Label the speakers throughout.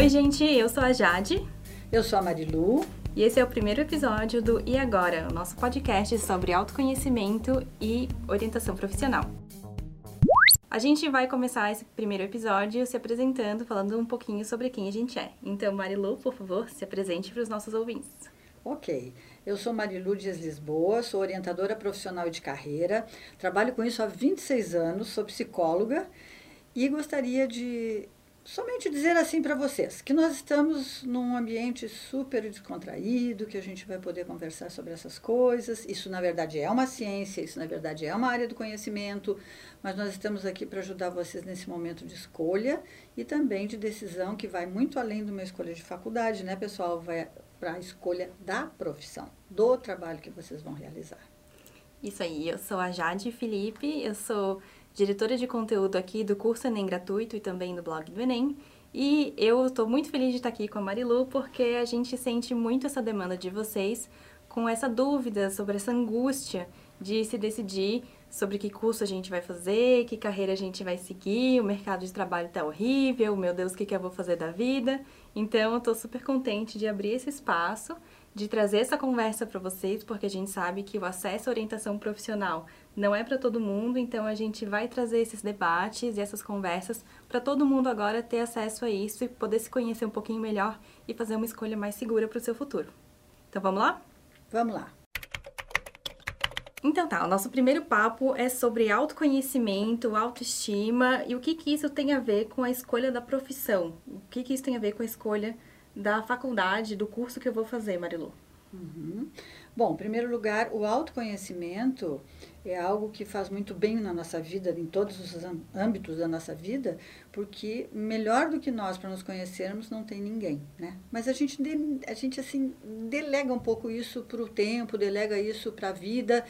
Speaker 1: Oi, gente, eu sou a Jade.
Speaker 2: Eu sou a Marilu.
Speaker 1: E esse é o primeiro episódio do E Agora, o nosso podcast sobre autoconhecimento e orientação profissional. A gente vai começar esse primeiro episódio se apresentando, falando um pouquinho sobre quem a gente é. Então, Marilu, por favor, se apresente para os nossos ouvintes.
Speaker 2: Ok, eu sou Marilu Dias Lisboa, sou orientadora profissional de carreira, trabalho com isso há 26 anos, sou psicóloga e gostaria de somente dizer assim para vocês que nós estamos num ambiente super descontraído, que a gente vai poder conversar sobre essas coisas. Isso na verdade é uma ciência, isso na verdade é uma área do conhecimento, mas nós estamos aqui para ajudar vocês nesse momento de escolha e também de decisão que vai muito além de uma escolha de faculdade, né, pessoal? Vai para a escolha da profissão, do trabalho que vocês vão realizar.
Speaker 1: Isso aí, eu sou a Jade Felipe, eu sou diretora de conteúdo aqui do curso Enem Gratuito e também do blog do Enem. E eu estou muito feliz de estar aqui com a Marilu porque a gente sente muito essa demanda de vocês com essa dúvida sobre essa angústia de se decidir sobre que curso a gente vai fazer, que carreira a gente vai seguir, o mercado de trabalho está horrível, meu Deus, o que, que eu vou fazer da vida? Então, eu estou super contente de abrir esse espaço, de trazer essa conversa para vocês, porque a gente sabe que o acesso à orientação profissional não é para todo mundo, então a gente vai trazer esses debates e essas conversas para todo mundo agora ter acesso a isso e poder se conhecer um pouquinho melhor e fazer uma escolha mais segura para o seu futuro. Então, vamos lá?
Speaker 2: Vamos lá.
Speaker 1: Então tá, o nosso primeiro papo é sobre autoconhecimento, autoestima e o que que isso tem a ver com a escolha da profissão. O que que isso tem a ver com a escolha da faculdade, do curso que eu vou fazer, Marilu?
Speaker 2: Uhum. Bom, em primeiro lugar, o autoconhecimento é algo que faz muito bem na nossa vida, em todos os âmbitos da nossa vida, porque melhor do que nós para nos conhecermos não tem ninguém, né? Mas a gente, a gente assim, delega um pouco isso para o tempo, delega isso para a vida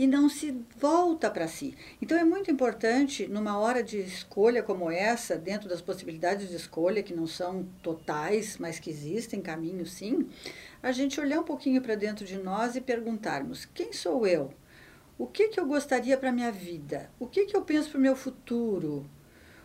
Speaker 2: e não se volta para si. Então é muito importante, numa hora de escolha como essa, dentro das possibilidades de escolha, que não são totais, mas que existem caminhos sim, a gente olhar um pouquinho para dentro de nós e perguntarmos: quem sou eu? O que, que eu gostaria para a minha vida? O que, que eu penso para o meu futuro?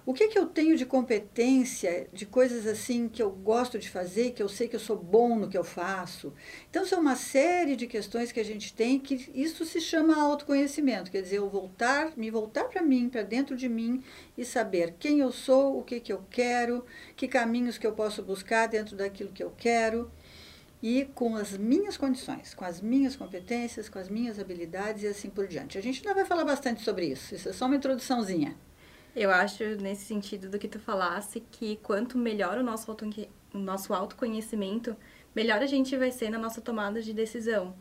Speaker 2: O que, que eu tenho de competência, de coisas assim que eu gosto de fazer, que eu sei que eu sou bom no que eu faço? Então, são uma série de questões que a gente tem que isso se chama autoconhecimento. Quer dizer, eu voltar, me voltar para mim, para dentro de mim e saber quem eu sou, o que, que eu quero, que caminhos que eu posso buscar dentro daquilo que eu quero e com as minhas condições, com as minhas competências, com as minhas habilidades e assim por diante. A gente ainda vai falar bastante sobre isso, isso é só uma introduçãozinha.
Speaker 1: Eu acho, nesse sentido do que tu falasse, que quanto melhor o nosso, auto, o nosso autoconhecimento, melhor a gente vai ser na nossa tomada de decisão.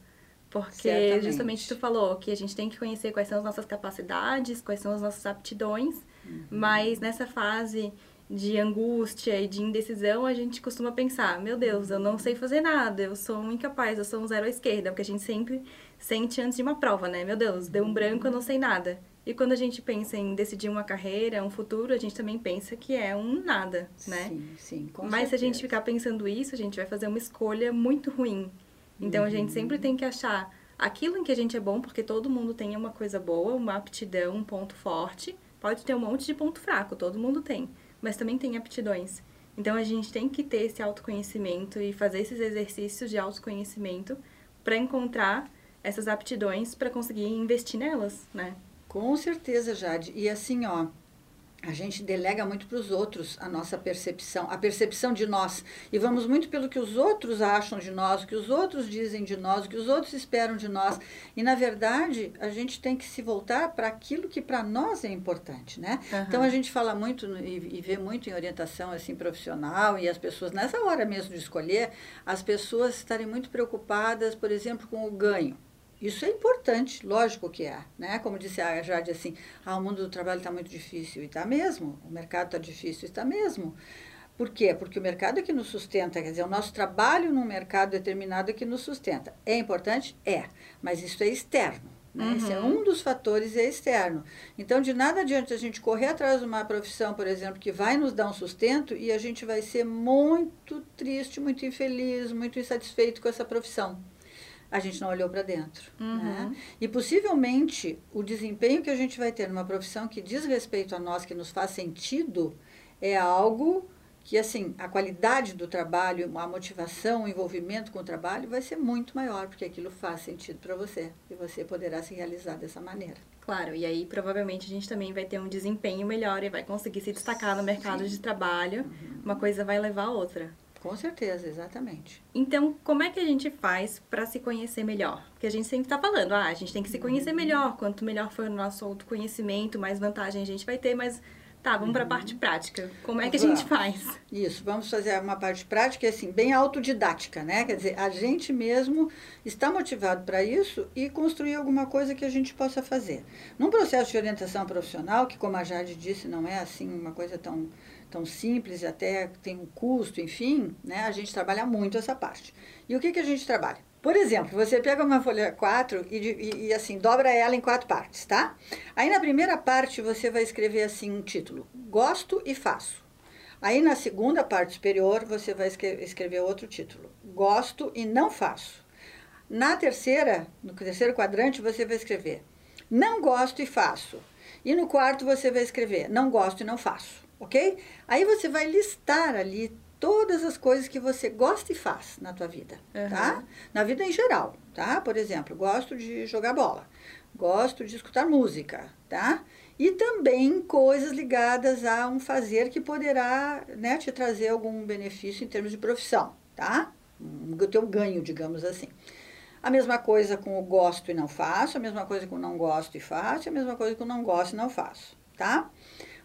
Speaker 1: Porque Certamente. justamente tu falou que a gente tem que conhecer quais são as nossas capacidades, quais são as nossas aptidões, uhum. mas nessa fase de angústia e de indecisão, a gente costuma pensar, meu Deus, eu não sei fazer nada, eu sou um incapaz, eu sou um zero à esquerda, porque a gente sempre sente antes de uma prova, né? Meu Deus, deu um branco, eu não sei nada. E quando a gente pensa em decidir uma carreira, um futuro, a gente também pensa que é um nada, né?
Speaker 2: Sim, sim, com
Speaker 1: Mas certeza. se a gente ficar pensando isso, a gente vai fazer uma escolha muito ruim. Então uhum. a gente sempre tem que achar aquilo em que a gente é bom, porque todo mundo tem uma coisa boa, uma aptidão, um ponto forte. Pode ter um monte de ponto fraco, todo mundo tem mas também tem aptidões. Então a gente tem que ter esse autoconhecimento e fazer esses exercícios de autoconhecimento para encontrar essas aptidões para conseguir investir nelas, né?
Speaker 2: Com certeza, Jade. E assim, ó, a gente delega muito para os outros a nossa percepção, a percepção de nós. E vamos muito pelo que os outros acham de nós, o que os outros dizem de nós, o que os outros esperam de nós. E, na verdade, a gente tem que se voltar para aquilo que para nós é importante, né? Uhum. Então, a gente fala muito e, e vê muito em orientação assim profissional e as pessoas, nessa hora mesmo de escolher, as pessoas estarem muito preocupadas, por exemplo, com o ganho. Isso é importante, lógico que é. Né? Como disse a Jade, assim, ah, o mundo do trabalho está muito difícil. E está mesmo. O mercado está difícil, está mesmo. Por quê? Porque o mercado é que nos sustenta, quer dizer, o nosso trabalho num mercado determinado é que nos sustenta. É importante? É, mas isso é externo. Né? Uhum. Esse é um dos fatores é externo. Então, de nada adianta a gente correr atrás de uma profissão, por exemplo, que vai nos dar um sustento e a gente vai ser muito triste, muito infeliz, muito insatisfeito com essa profissão a gente não olhou para dentro. Uhum. Né? E possivelmente o desempenho que a gente vai ter numa profissão que diz respeito a nós, que nos faz sentido, é algo que assim, a qualidade do trabalho, a motivação, o envolvimento com o trabalho vai ser muito maior, porque aquilo faz sentido para você e você poderá se realizar dessa maneira.
Speaker 1: Claro, e aí provavelmente a gente também vai ter um desempenho melhor e vai conseguir se destacar no mercado Sim. de trabalho. Uhum. Uma coisa vai levar a outra.
Speaker 2: Com certeza, exatamente.
Speaker 1: Então, como é que a gente faz para se conhecer melhor? Porque a gente sempre está falando, ah, a gente tem que se conhecer uhum. melhor. Quanto melhor for o nosso autoconhecimento, mais vantagem a gente vai ter, mas Tá, vamos para a parte prática. Como é que a gente faz?
Speaker 2: Isso, vamos fazer uma parte prática, assim, bem autodidática, né? Quer dizer, a gente mesmo está motivado para isso e construir alguma coisa que a gente possa fazer. Num processo de orientação profissional, que como a Jade disse, não é assim uma coisa tão, tão simples e até tem um custo, enfim, né? A gente trabalha muito essa parte. E o que, que a gente trabalha? Por exemplo, você pega uma folha 4 e, e, e, assim, dobra ela em quatro partes, tá? Aí na primeira parte você vai escrever assim um título: Gosto e faço. Aí na segunda parte superior você vai escrever outro título: Gosto e não faço. Na terceira, no terceiro quadrante, você vai escrever: Não gosto e faço. E no quarto você vai escrever: Não gosto e não faço. Ok? Aí você vai listar ali todas as coisas que você gosta e faz na tua vida, uhum. tá? Na vida em geral, tá? Por exemplo, gosto de jogar bola, gosto de escutar música, tá? E também coisas ligadas a um fazer que poderá né, te trazer algum benefício em termos de profissão, tá? O teu ganho, digamos assim. A mesma coisa com o gosto e não faço, a mesma coisa com o não gosto e faço, a mesma coisa com o não gosto e não faço, tá?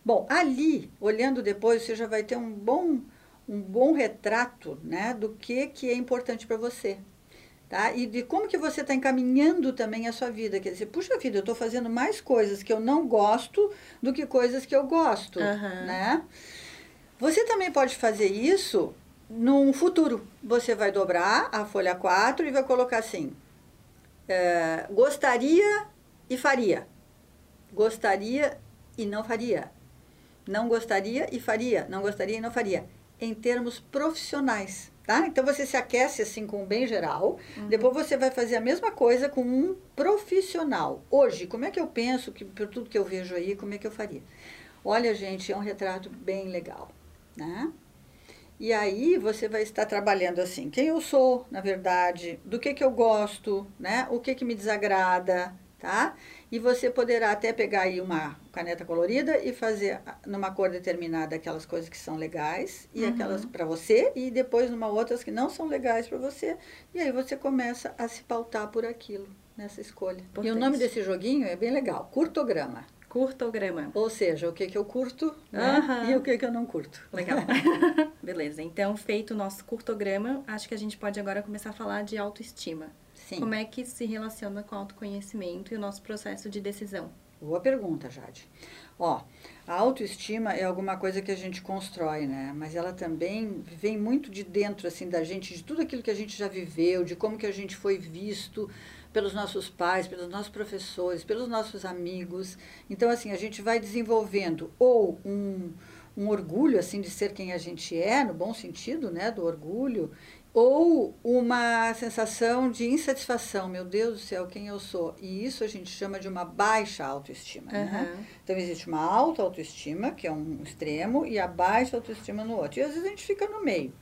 Speaker 2: Bom, ali, olhando depois, você já vai ter um bom um bom retrato né, do que, que é importante para você. Tá? E de como que você está encaminhando também a sua vida. Quer dizer, puxa vida, eu estou fazendo mais coisas que eu não gosto do que coisas que eu gosto. Uhum. Né? Você também pode fazer isso num futuro. Você vai dobrar a folha 4 e vai colocar assim: é, gostaria e faria. Gostaria e não faria. Não gostaria e faria. Não gostaria e não faria em termos profissionais. Tá? Então você se aquece assim com o bem geral, uhum. depois você vai fazer a mesma coisa com um profissional. Hoje, como é que eu penso, que por tudo que eu vejo aí, como é que eu faria? Olha, gente, é um retrato bem legal, né? E aí você vai estar trabalhando assim, quem eu sou, na verdade, do que que eu gosto, né? O que que me desagrada, tá? E você poderá até pegar aí uma caneta colorida e fazer numa cor determinada aquelas coisas que são legais e uhum. aquelas para você e depois numa outras que não são legais para você e aí você começa a se pautar por aquilo nessa escolha. Importante. E o nome desse joguinho é bem legal, curtograma.
Speaker 1: Curtograma.
Speaker 2: Ou seja, o que, que eu curto né? uhum. e o que, que eu não curto.
Speaker 1: Legal. Beleza. Então, feito o nosso curtograma, acho que a gente pode agora começar a falar de autoestima. Sim. Como é que se relaciona com o autoconhecimento e o nosso processo de decisão?
Speaker 2: Boa pergunta, Jade. Ó, a autoestima é alguma coisa que a gente constrói, né? Mas ela também vem muito de dentro, assim, da gente, de tudo aquilo que a gente já viveu, de como que a gente foi visto pelos nossos pais, pelos nossos professores, pelos nossos amigos. Então, assim, a gente vai desenvolvendo ou um, um orgulho, assim, de ser quem a gente é, no bom sentido, né, do orgulho, ou uma sensação de insatisfação, meu Deus do céu, quem eu sou? E isso a gente chama de uma baixa autoestima. Uhum. Né? Então existe uma alta autoestima, que é um extremo, e a baixa autoestima no outro. E às vezes a gente fica no meio.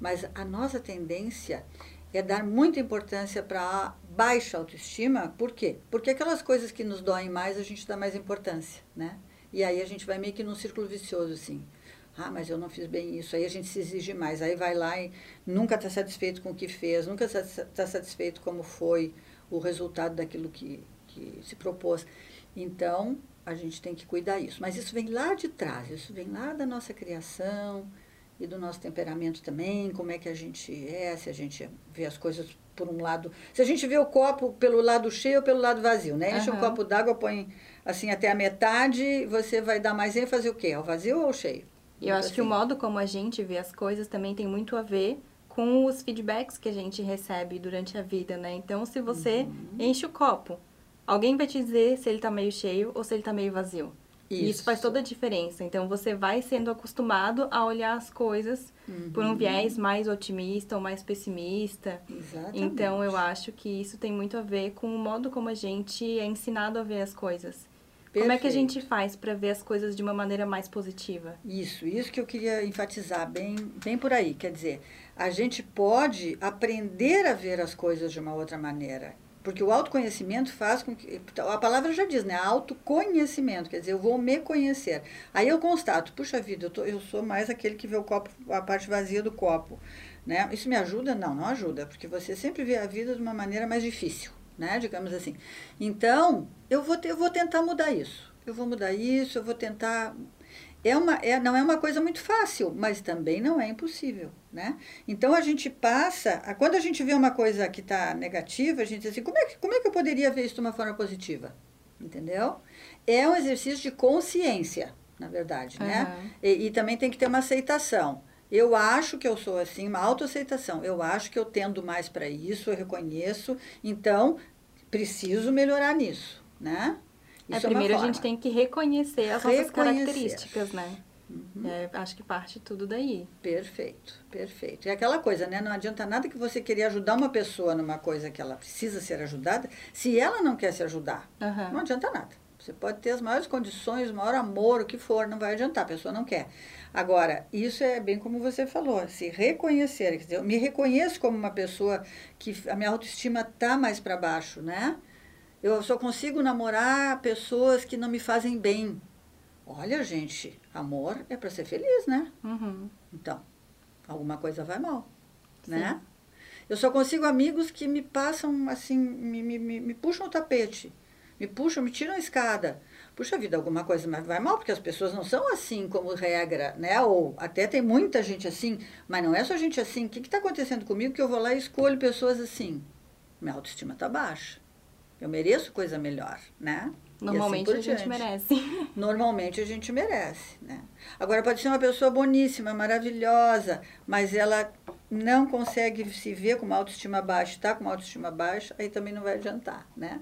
Speaker 2: Mas a nossa tendência é dar muita importância para a baixa autoestima. Por quê? Porque aquelas coisas que nos doem mais, a gente dá mais importância, né? E aí a gente vai meio que num círculo vicioso, assim. Ah, mas eu não fiz bem isso. Aí a gente se exige mais. Aí vai lá e nunca está satisfeito com o que fez, nunca está satisfeito como foi o resultado daquilo que, que se propôs. Então, a gente tem que cuidar isso. Mas isso vem lá de trás, isso vem lá da nossa criação e do nosso temperamento também, como é que a gente é, se a gente vê as coisas por um lado. Se a gente vê o copo pelo lado cheio ou pelo lado vazio, né? Enche uhum. um copo d'água, põe assim até a metade, você vai dar mais ênfase o quê? Ao vazio ou ao cheio?
Speaker 1: E eu acho assim. que o modo como a gente vê as coisas também tem muito a ver com os feedbacks que a gente recebe durante a vida, né? Então, se você uhum. enche o copo, alguém vai te dizer se ele tá meio cheio ou se ele tá meio vazio. Isso. E isso faz toda a diferença. Então, você vai sendo acostumado a olhar as coisas uhum. por um uhum. viés mais otimista ou mais pessimista. Exatamente. Então, eu acho que isso tem muito a ver com o modo como a gente é ensinado a ver as coisas. Como é que a gente faz para ver as coisas de uma maneira mais positiva?
Speaker 2: Isso, isso que eu queria enfatizar bem, bem por aí. Quer dizer, a gente pode aprender a ver as coisas de uma outra maneira. Porque o autoconhecimento faz com que. A palavra já diz, né? Autoconhecimento, quer dizer, eu vou me conhecer. Aí eu constato, puxa vida, eu, tô, eu sou mais aquele que vê o copo, a parte vazia do copo. Né? Isso me ajuda? Não, não ajuda, porque você sempre vê a vida de uma maneira mais difícil, né? Digamos assim. Então, eu vou, eu vou tentar mudar isso. Eu vou mudar isso, eu vou tentar é uma, é, não é uma coisa muito fácil, mas também não é impossível, né? Então a gente passa, a, quando a gente vê uma coisa que está negativa, a gente diz assim, como é, que, como é que eu poderia ver isso de uma forma positiva? Entendeu? É um exercício de consciência, na verdade, uhum. né? E, e também tem que ter uma aceitação. Eu acho que eu sou assim, uma autoaceitação. Eu acho que eu tendo mais para isso, eu reconheço. Então, preciso melhorar nisso, né?
Speaker 1: É, Isso é, primeiro a gente tem que reconhecer as reconhecer. nossas características, né? Uhum. É, acho que parte tudo daí.
Speaker 2: Perfeito, perfeito. E aquela coisa, né? Não adianta nada que você querer ajudar uma pessoa numa coisa que ela precisa ser ajudada, se ela não quer se ajudar. Uhum. Não adianta nada. Você pode ter as maiores condições, o maior amor, o que for, não vai adiantar, a pessoa não quer. Agora, isso é bem como você falou, se reconhecer. Quer dizer, eu me reconheço como uma pessoa que a minha autoestima está mais para baixo, né? Eu só consigo namorar pessoas que não me fazem bem. Olha, gente, amor é para ser feliz, né? Uhum. Então, alguma coisa vai mal, Sim. né? Eu só consigo amigos que me passam assim, me, me, me, me puxam o tapete, me puxam, me tiram a escada. Puxa vida, alguma coisa vai mal, porque as pessoas não são assim como regra, né? Ou até tem muita gente assim, mas não é só gente assim. O que está acontecendo comigo que eu vou lá e escolho pessoas assim? Minha autoestima está baixa. Eu mereço coisa melhor, né?
Speaker 1: Normalmente assim a gente merece.
Speaker 2: Normalmente a gente merece, né? Agora pode ser uma pessoa boníssima, maravilhosa, mas ela não consegue se ver com uma autoestima baixa, está com uma autoestima baixa, aí também não vai adiantar, né?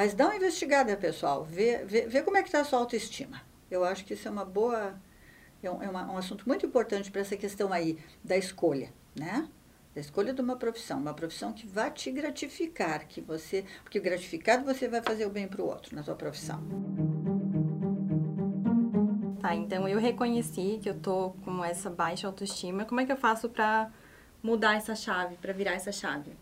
Speaker 2: Mas dá uma investigada, pessoal, vê, vê, vê como é que está a sua autoestima. Eu acho que isso é uma boa, é um, é uma, um assunto muito importante para essa questão aí da escolha, né? da escolha de uma profissão, uma profissão que vai te gratificar, que você, porque gratificado você vai fazer o bem para o outro na sua profissão.
Speaker 1: Tá, então eu reconheci que eu tô com essa baixa autoestima. Como é que eu faço para mudar essa chave, para virar essa chave?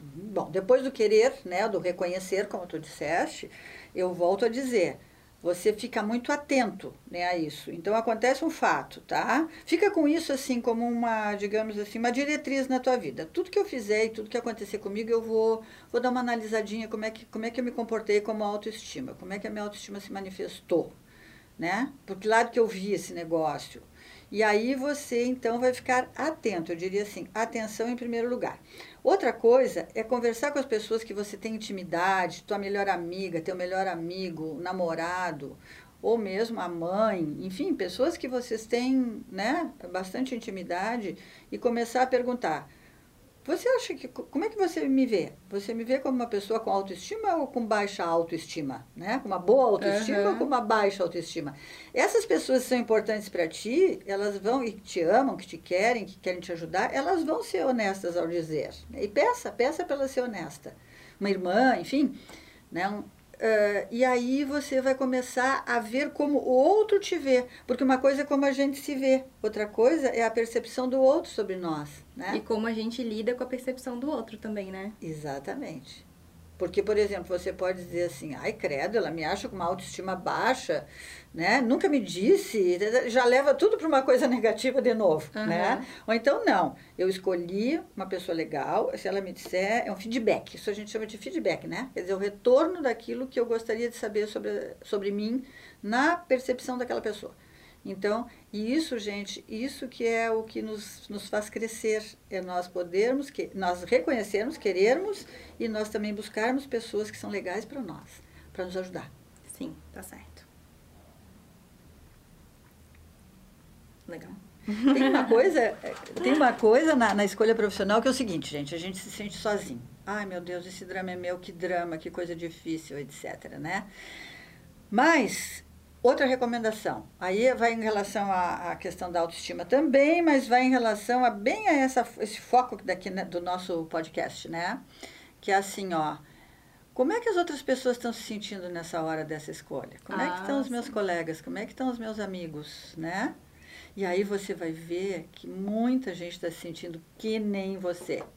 Speaker 2: Bom, depois do querer, né, do reconhecer, como tu disseste, eu volto a dizer, você fica muito atento né, a isso. Então acontece um fato, tá? Fica com isso assim como uma, digamos assim, uma diretriz na tua vida. Tudo que eu fizer e tudo que acontecer comigo, eu vou, vou dar uma analisadinha como é, que, como é que eu me comportei como autoestima, como é que a minha autoestima se manifestou, né? Por que lado que eu vi esse negócio? E aí você então vai ficar atento, eu diria assim, atenção em primeiro lugar. Outra coisa é conversar com as pessoas que você tem intimidade, tua melhor amiga, teu melhor amigo, namorado, ou mesmo a mãe, enfim, pessoas que vocês têm, né, bastante intimidade e começar a perguntar: você acha que. Como é que você me vê? Você me vê como uma pessoa com autoestima ou com baixa autoestima? Né? Com uma boa autoestima uhum. ou com uma baixa autoestima? Essas pessoas que são importantes para ti, elas vão, e te amam, que te querem, que querem te ajudar, elas vão ser honestas ao dizer. E peça, peça para ela ser honesta. Uma irmã, enfim. Né? Um, Uh, e aí você vai começar a ver como o outro te vê. Porque uma coisa é como a gente se vê, outra coisa é a percepção do outro sobre nós. Né?
Speaker 1: E como a gente lida com a percepção do outro também, né?
Speaker 2: Exatamente. Porque, por exemplo, você pode dizer assim, ai, credo, ela me acha com uma autoestima baixa, né? Nunca me disse, já leva tudo para uma coisa negativa de novo, uhum. né? Ou então, não, eu escolhi uma pessoa legal, se ela me disser, é um feedback, isso a gente chama de feedback, né? Quer dizer, o retorno daquilo que eu gostaria de saber sobre, sobre mim na percepção daquela pessoa. Então, e isso, gente, isso que é o que nos, nos faz crescer, é nós podermos, que, nós reconhecermos, querermos e nós também buscarmos pessoas que são legais para nós, para nos ajudar.
Speaker 1: Sim, tá certo. Legal.
Speaker 2: Tem uma coisa, tem uma coisa na, na escolha profissional que é o seguinte, gente, a gente se sente sozinho. Ai, meu Deus, esse drama é meu, que drama, que coisa difícil, etc, né? Mas Outra recomendação, aí vai em relação à, à, questão da autoestima também, mas vai em relação a bem a essa, esse foco daqui né, do nosso podcast, né? Que é assim, ó, Como é que as outras pessoas estão se sentindo nessa hora dessa escolha? Como é que estão os
Speaker 1: Ah,
Speaker 2: meus
Speaker 1: sim.
Speaker 2: colegas? Como é que estão os meus amigos, né? E aí você vai ver que muita gente está se sentindo que nem você,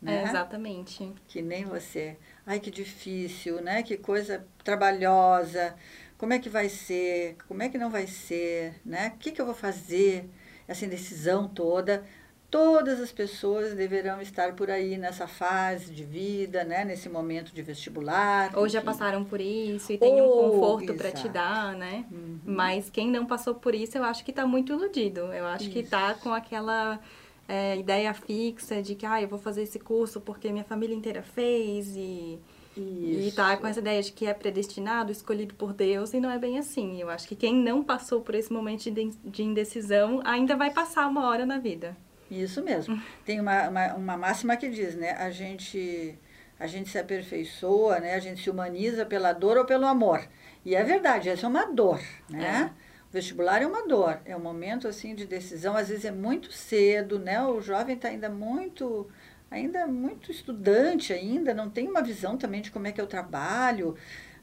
Speaker 2: né?
Speaker 1: É, exatamente.
Speaker 2: que nem você. Ai, que difícil, né? Que coisa trabalhosa. Como é que vai ser? Como é que não vai ser, né? O que, que eu vou fazer? Essa indecisão toda. Todas as pessoas deverão estar por aí nessa fase de vida, né? Nesse momento de vestibular.
Speaker 1: Ou já passaram por isso e tem um
Speaker 2: Ou,
Speaker 1: conforto para te dar, né?
Speaker 2: Uhum.
Speaker 1: Mas quem não passou por isso, eu acho que tá muito iludido. Eu acho que
Speaker 2: Isso.
Speaker 1: tá com aquela é, ideia fixa de que, ah, eu vou fazer esse curso porque minha família inteira fez e, e
Speaker 2: Isso.
Speaker 1: tá com essa ideia de que é predestinado, escolhido por Deus, e não é bem assim. Eu acho que quem não passou por esse momento de inde- de indecisão ainda vai passar uma hora na vida.
Speaker 2: Isso mesmo. Tem uma, uma, uma máxima que diz, né? A gente, a gente se aperfeiçoa, né? A gente se humaniza pela dor ou pelo amor. E é verdade, essa é uma dor, né? O vestibular é uma dor, é um momento assim de decisão, às vezes é muito cedo, né? O jovem está ainda muito ainda muito estudante ainda, não tem uma visão também de como é que é o trabalho,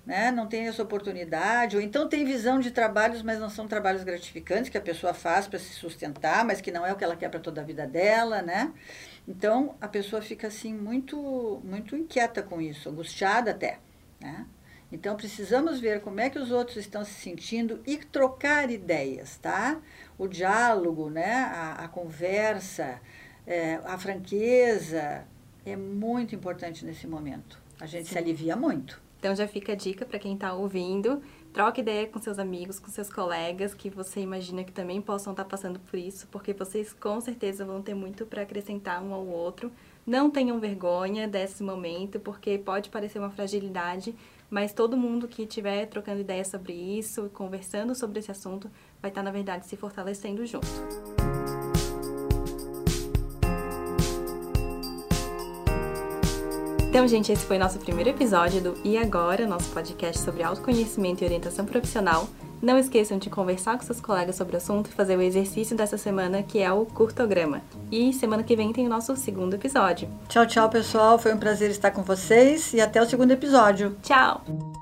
Speaker 2: né? Não tem essa oportunidade, ou então tem visão de trabalhos, mas não são trabalhos gratificantes que a pessoa faz para se sustentar, mas que não é o que ela quer para toda a vida dela, né? Então a pessoa fica assim muito muito inquieta com isso, angustiada até, né? Então precisamos ver como é que os outros estão se sentindo e trocar ideias, tá? O diálogo, né? A, a conversa, é, a franqueza é muito importante nesse momento. A gente se
Speaker 1: Sim.
Speaker 2: alivia muito.
Speaker 1: Então já fica a dica para quem está ouvindo, troque ideia com seus amigos, com seus colegas que você imagina que também possam estar passando por isso, porque vocês com certeza vão ter muito para acrescentar um ao outro. Não tenham vergonha desse momento, porque pode parecer uma fragilidade, mas todo mundo que estiver trocando ideia sobre isso, conversando sobre esse assunto, vai estar na verdade se fortalecendo junto. Então, gente, esse foi nosso primeiro episódio do E Agora, nosso podcast sobre autoconhecimento e orientação profissional. Não esqueçam de conversar com seus colegas sobre o assunto e fazer o exercício dessa semana, que é o curtograma. E semana que vem tem o nosso segundo episódio.
Speaker 2: Tchau, tchau, pessoal. Foi um prazer estar com vocês e até o segundo episódio.
Speaker 1: Tchau!